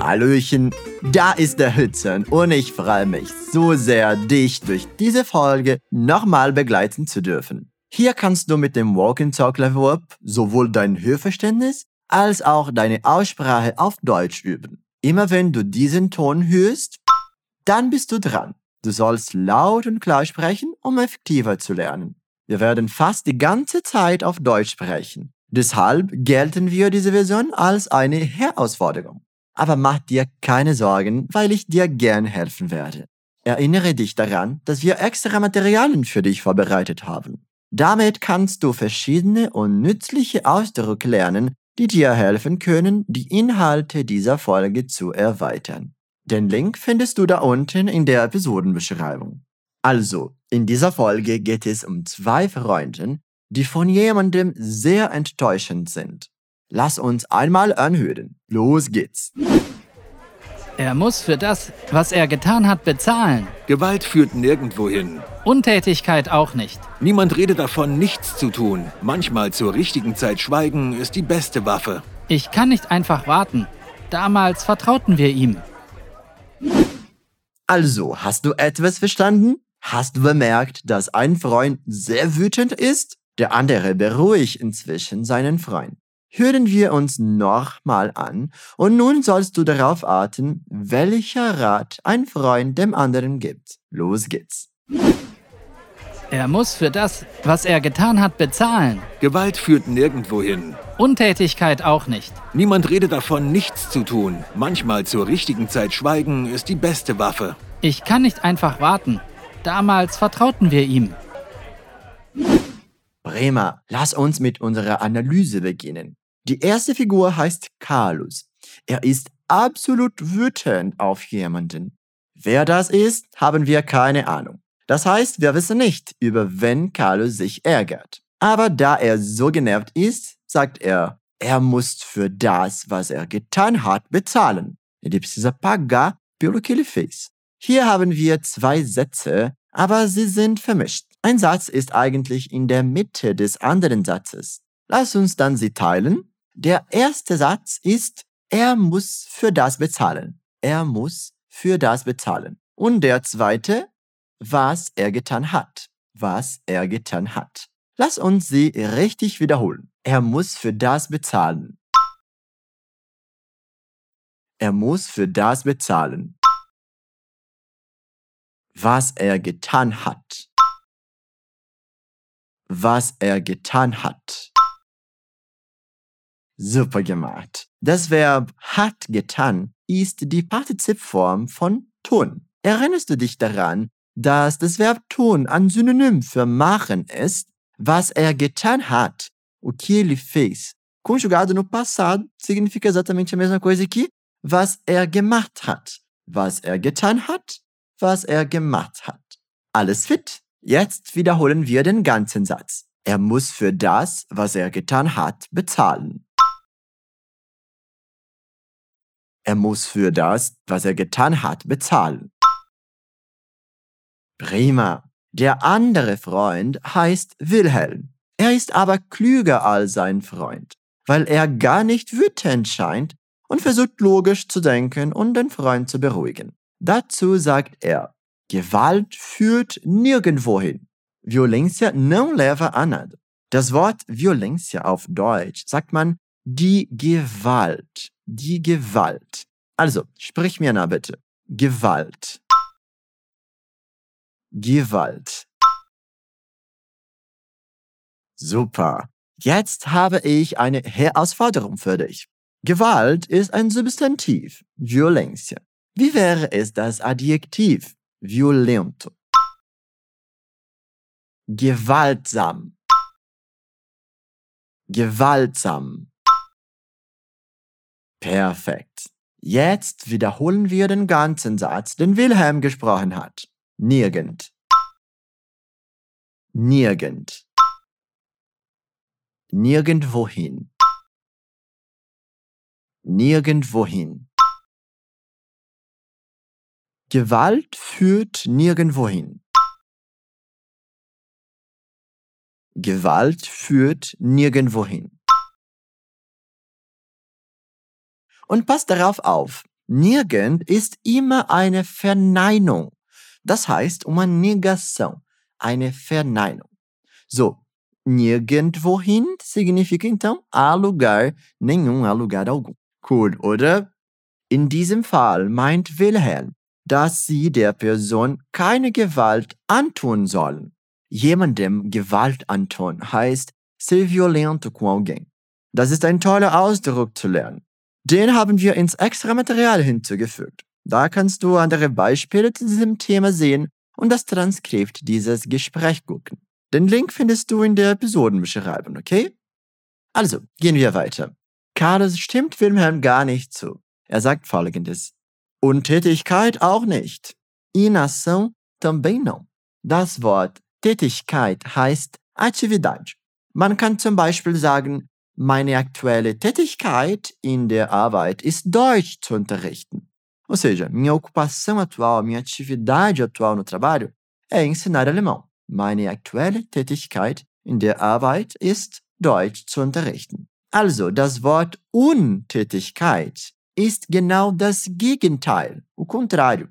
Hallöchen, da ist der Hützen und ich freue mich so sehr, dich durch diese Folge nochmal begleiten zu dürfen. Hier kannst du mit dem Walk-and-Talk-Level Up sowohl dein Hörverständnis als auch deine Aussprache auf Deutsch üben. Immer wenn du diesen Ton hörst, dann bist du dran. Du sollst laut und klar sprechen, um effektiver zu lernen. Wir werden fast die ganze Zeit auf Deutsch sprechen. Deshalb gelten wir diese Version als eine Herausforderung. Aber mach dir keine Sorgen, weil ich dir gern helfen werde. Erinnere dich daran, dass wir extra Materialien für dich vorbereitet haben. Damit kannst du verschiedene und nützliche Ausdrücke lernen, die dir helfen können, die Inhalte dieser Folge zu erweitern. Den Link findest du da unten in der Episodenbeschreibung. Also, in dieser Folge geht es um zwei Freunde, die von jemandem sehr enttäuschend sind. Lass uns einmal anhören. Los geht's. Er muss für das, was er getan hat, bezahlen. Gewalt führt nirgendwo hin. Untätigkeit auch nicht. Niemand redet davon, nichts zu tun. Manchmal zur richtigen Zeit schweigen ist die beste Waffe. Ich kann nicht einfach warten. Damals vertrauten wir ihm. Also, hast du etwas verstanden? Hast du bemerkt, dass ein Freund sehr wütend ist? Der andere beruhigt inzwischen seinen Freund hören wir uns nochmal an und nun sollst du darauf achten, welcher Rat ein Freund dem anderen gibt. Los geht's. Er muss für das, was er getan hat, bezahlen. Gewalt führt nirgendwo hin. Untätigkeit auch nicht. Niemand redet davon, nichts zu tun. Manchmal zur richtigen Zeit schweigen ist die beste Waffe. Ich kann nicht einfach warten. Damals vertrauten wir ihm. Bremer, lass uns mit unserer Analyse beginnen. Die erste Figur heißt Carlos. Er ist absolut wütend auf jemanden. Wer das ist, haben wir keine Ahnung. Das heißt, wir wissen nicht, über wen Carlos sich ärgert. Aber da er so genervt ist, sagt er, er muss für das, was er getan hat, bezahlen. Ele precisa pagar pelo que ele fez. Hier haben wir zwei Sätze, aber sie sind vermischt. Ein Satz ist eigentlich in der Mitte des anderen Satzes. Lass uns dann sie teilen der erste Satz ist, er muss für das bezahlen. Er muss für das bezahlen. Und der zweite, was er getan hat. Was er getan hat. Lass uns sie richtig wiederholen. Er muss für das bezahlen. Er muss für das bezahlen. Was er getan hat. Was er getan hat. Super gemacht. Das Verb hat getan ist die Partizipform von tun. Erinnerst du dich daran, dass das Verb tun ein Synonym für machen ist? Was er getan hat, o que ele fez, conjugado no passado, significa exatamente a mesma coisa que was er gemacht hat. Was er getan hat, was er gemacht hat. Alles fit? Jetzt wiederholen wir den ganzen Satz. Er muss für das, was er getan hat, bezahlen. Er muss für das, was er getan hat, bezahlen. Prima. Der andere Freund heißt Wilhelm. Er ist aber klüger als sein Freund, weil er gar nicht wütend scheint und versucht logisch zu denken und den Freund zu beruhigen. Dazu sagt er, Gewalt führt nirgendwohin. Violência não leva a nada. Das Wort Violência auf Deutsch sagt man die Gewalt. Die Gewalt. Also, sprich mir nach bitte. Gewalt. Gewalt. Super. Jetzt habe ich eine Herausforderung für dich. Gewalt ist ein Substantiv, Violencia. Wie wäre es das Adjektiv, violento? Gewaltsam. Gewaltsam. Perfekt. Jetzt wiederholen wir den ganzen Satz, den Wilhelm gesprochen hat. Nirgend. Nirgend. Nirgendwohin. Nirgendwohin. Gewalt führt nirgendwohin. Gewalt führt nirgendwohin. Und passt darauf auf, nirgend ist immer eine Verneinung. Das heißt uma negação, eine Verneinung. So, nirgendwohin significa então a lugar nenhum, a lugar algum. Cool, oder? In diesem Fall meint Wilhelm, dass sie der Person keine Gewalt antun sollen. Jemandem Gewalt antun heißt ser violento com alguém. Das ist ein toller Ausdruck zu lernen. Den haben wir ins extra Material hinzugefügt. Da kannst du andere Beispiele zu diesem Thema sehen und das Transkript dieses Gesprächs gucken. Den Link findest du in der Episodenbeschreibung, okay? Also, gehen wir weiter. Carlos stimmt Wilhelm gar nicht zu. Er sagt folgendes. Untätigkeit auch nicht. Inação também não. Das Wort Tätigkeit heißt Atividade. Man kann zum Beispiel sagen, meine aktuelle Tätigkeit in der Arbeit ist Deutsch zu unterrichten. Ou seja, minha ocupação atual, minha atividade atual no trabalho é ensinar alemão. Meine aktuelle Tätigkeit in der Arbeit ist Deutsch zu unterrichten. Also, das Wort Untätigkeit ist genau das Gegenteil, o contrário.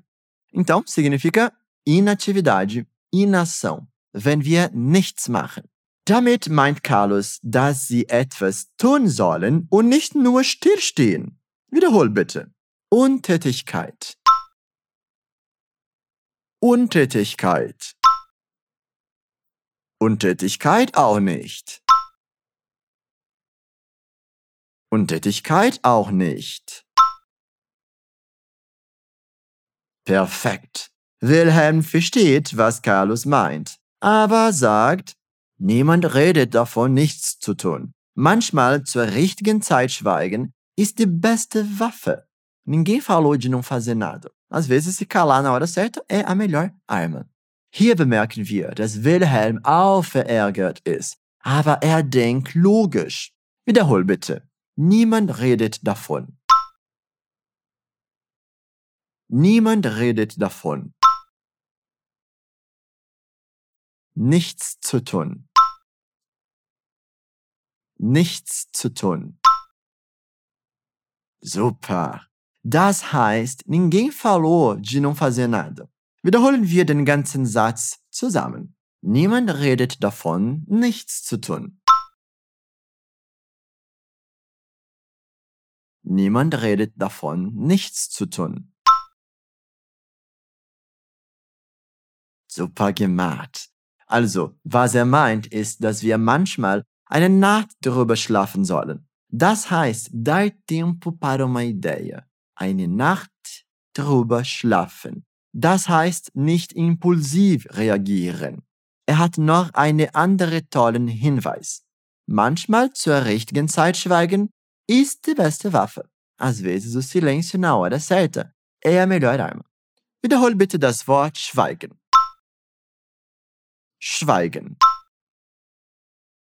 Então, significa inatividade, inação, wenn wir nichts machen. Damit meint Carlos, dass sie etwas tun sollen und nicht nur stillstehen. Wiederhol bitte. Untätigkeit. Untätigkeit. Untätigkeit auch nicht. Untätigkeit auch nicht. Perfekt. Wilhelm versteht, was Carlos meint, aber sagt, niemand redet davon, nichts zu tun. Manchmal zur richtigen Zeit schweigen ist die beste Waffe. Ninguém falou de não fazer nada. Às vezes, se calar na hora certa é a melhor arma. Hier bemerken wir, dass Wilhelm auch verärgert ist, aber er denkt logisch. Wiederhol bitte. Niemand redet davon. Niemand redet davon. Nichts zu tun. Nichts zu tun. Super. Das heißt, ninguém falou de não fazer nada. Wiederholen wir den ganzen Satz zusammen. Niemand redet davon, nichts zu tun. Niemand redet davon, nichts zu tun. Super gemacht. Also, was er meint, ist, dass wir manchmal eine Nacht darüber schlafen sollen. Das heißt, dar tempo para uma ideia. Eine Nacht drüber schlafen. Das heißt nicht impulsiv reagieren. Er hat noch eine andere tollen Hinweis. Manchmal zur richtigen Zeit schweigen ist die beste Waffe. Às vezes o silêncio na hora certa é a melhor arma. Wiederhol bitte das Wort schweigen. Schweigen.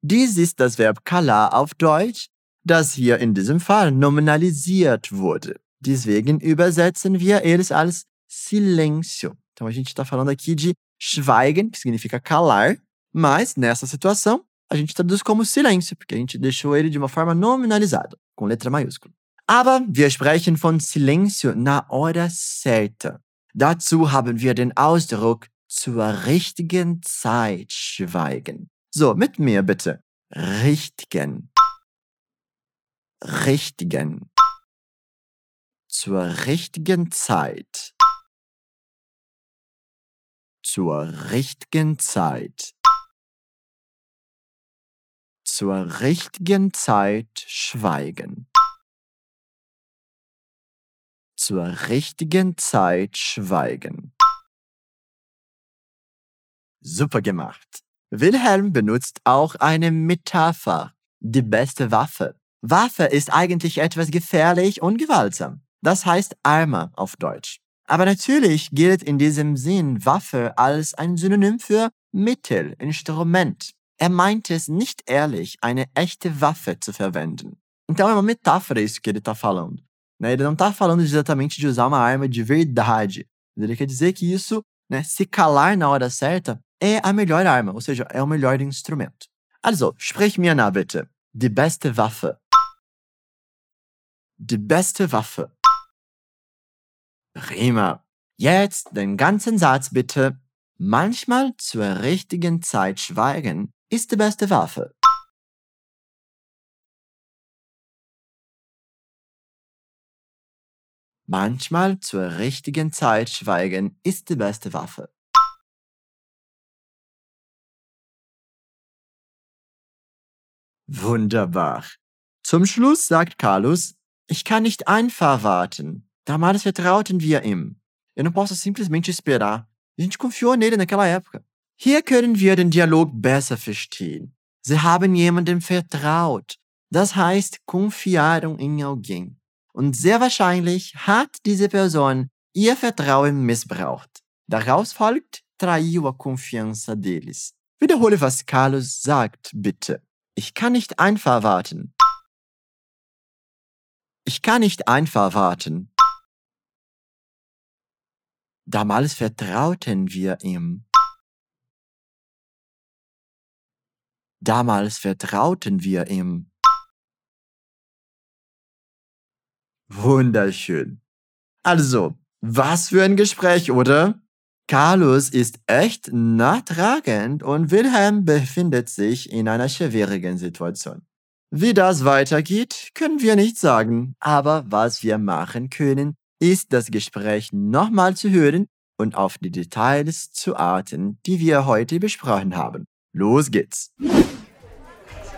Dies ist das Verb calar auf Deutsch, das hier in diesem Fall nominalisiert wurde. Deswegen übersetzen wir eles als silêncio. Então a gente está falando aqui de schweigen, que significa calar, mas nessa situação a gente traduz como silêncio, porque a gente deixou ele de uma forma nominalizada, com letra maiúscula. Aber wir sprechen von silêncio na hora certa. Dazu haben wir den Ausdruck zur richtigen Zeit schweigen. So, mit mir bitte. Richtigen. Richtigen zur richtigen Zeit. Zur richtigen Zeit. Zur richtigen Zeit schweigen. Zur richtigen Zeit schweigen. Super gemacht. Wilhelm benutzt auch eine Metapher, die beste Waffe. Waffe ist eigentlich etwas gefährlich und gewaltsam. Das heißt Arme auf Deutsch. Aber natürlich gilt in diesem Sinn Waffe als ein Synonym für Mittel, Instrument. Er meint es nicht ehrlich, eine echte Waffe zu verwenden. Então é uma metáfora isso que ele está falando. Né? Ele não está falando exatamente de usar uma arma de verdade. Ele quer dizer que isso, né, se calar na hora certa, é a melhor arma, ou seja, é o melhor instrumento. Also, sprich mir nach bitte. Die beste Waffe. die beste Waffe. Prima. Jetzt den ganzen Satz bitte. Manchmal zur richtigen Zeit schweigen ist die beste Waffe. Manchmal zur richtigen Zeit schweigen ist die beste Waffe. Wunderbar. Zum Schluss sagt Carlos, ich kann nicht einfach warten. Damals vertrauten wir ihm. Eu não posso simplesmente esperar. A gente confiou nele naquela época. Hier können wir den Dialog besser verstehen. Sie haben jemandem vertraut. Das heißt, confiaram em alguém. Und sehr wahrscheinlich hat diese Person ihr Vertrauen missbraucht. Daraus folgt, traiu a confiança deles. Wiederhole, was Carlos sagt, bitte. Ich kann nicht einfach warten. Ich kann nicht einfach warten. Damals vertrauten wir ihm. Damals vertrauten wir ihm. Wunderschön. Also, was für ein Gespräch, oder? Carlos ist echt nachtragend und Wilhelm befindet sich in einer schwierigen Situation. Wie das weitergeht, können wir nicht sagen, aber was wir machen können, ist das Gespräch nochmal zu hören und auf die Details zu achten, die wir heute besprochen haben. Los geht's!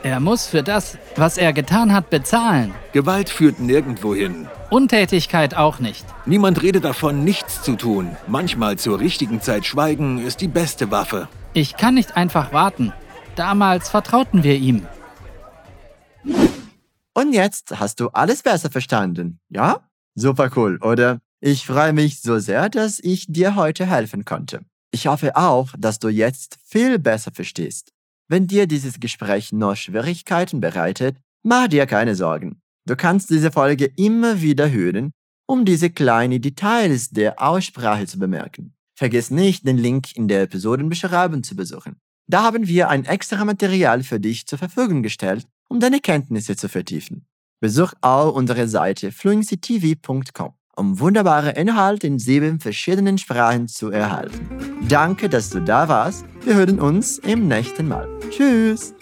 Er muss für das, was er getan hat, bezahlen. Gewalt führt nirgendwo hin. Untätigkeit auch nicht. Niemand redet davon, nichts zu tun. Manchmal zur richtigen Zeit schweigen ist die beste Waffe. Ich kann nicht einfach warten. Damals vertrauten wir ihm. Und jetzt hast du alles besser verstanden, ja? Super cool, oder? Ich freue mich so sehr, dass ich dir heute helfen konnte. Ich hoffe auch, dass du jetzt viel besser verstehst. Wenn dir dieses Gespräch noch Schwierigkeiten bereitet, mach dir keine Sorgen. Du kannst diese Folge immer wieder hören, um diese kleinen Details der Aussprache zu bemerken. Vergiss nicht, den Link in der Episodenbeschreibung zu besuchen. Da haben wir ein extra Material für dich zur Verfügung gestellt, um deine Kenntnisse zu vertiefen. Besuch auch unsere Seite fluencytv.com, um wunderbare Inhalte in sieben verschiedenen Sprachen zu erhalten. Danke, dass du da warst. Wir hören uns im nächsten Mal. Tschüss.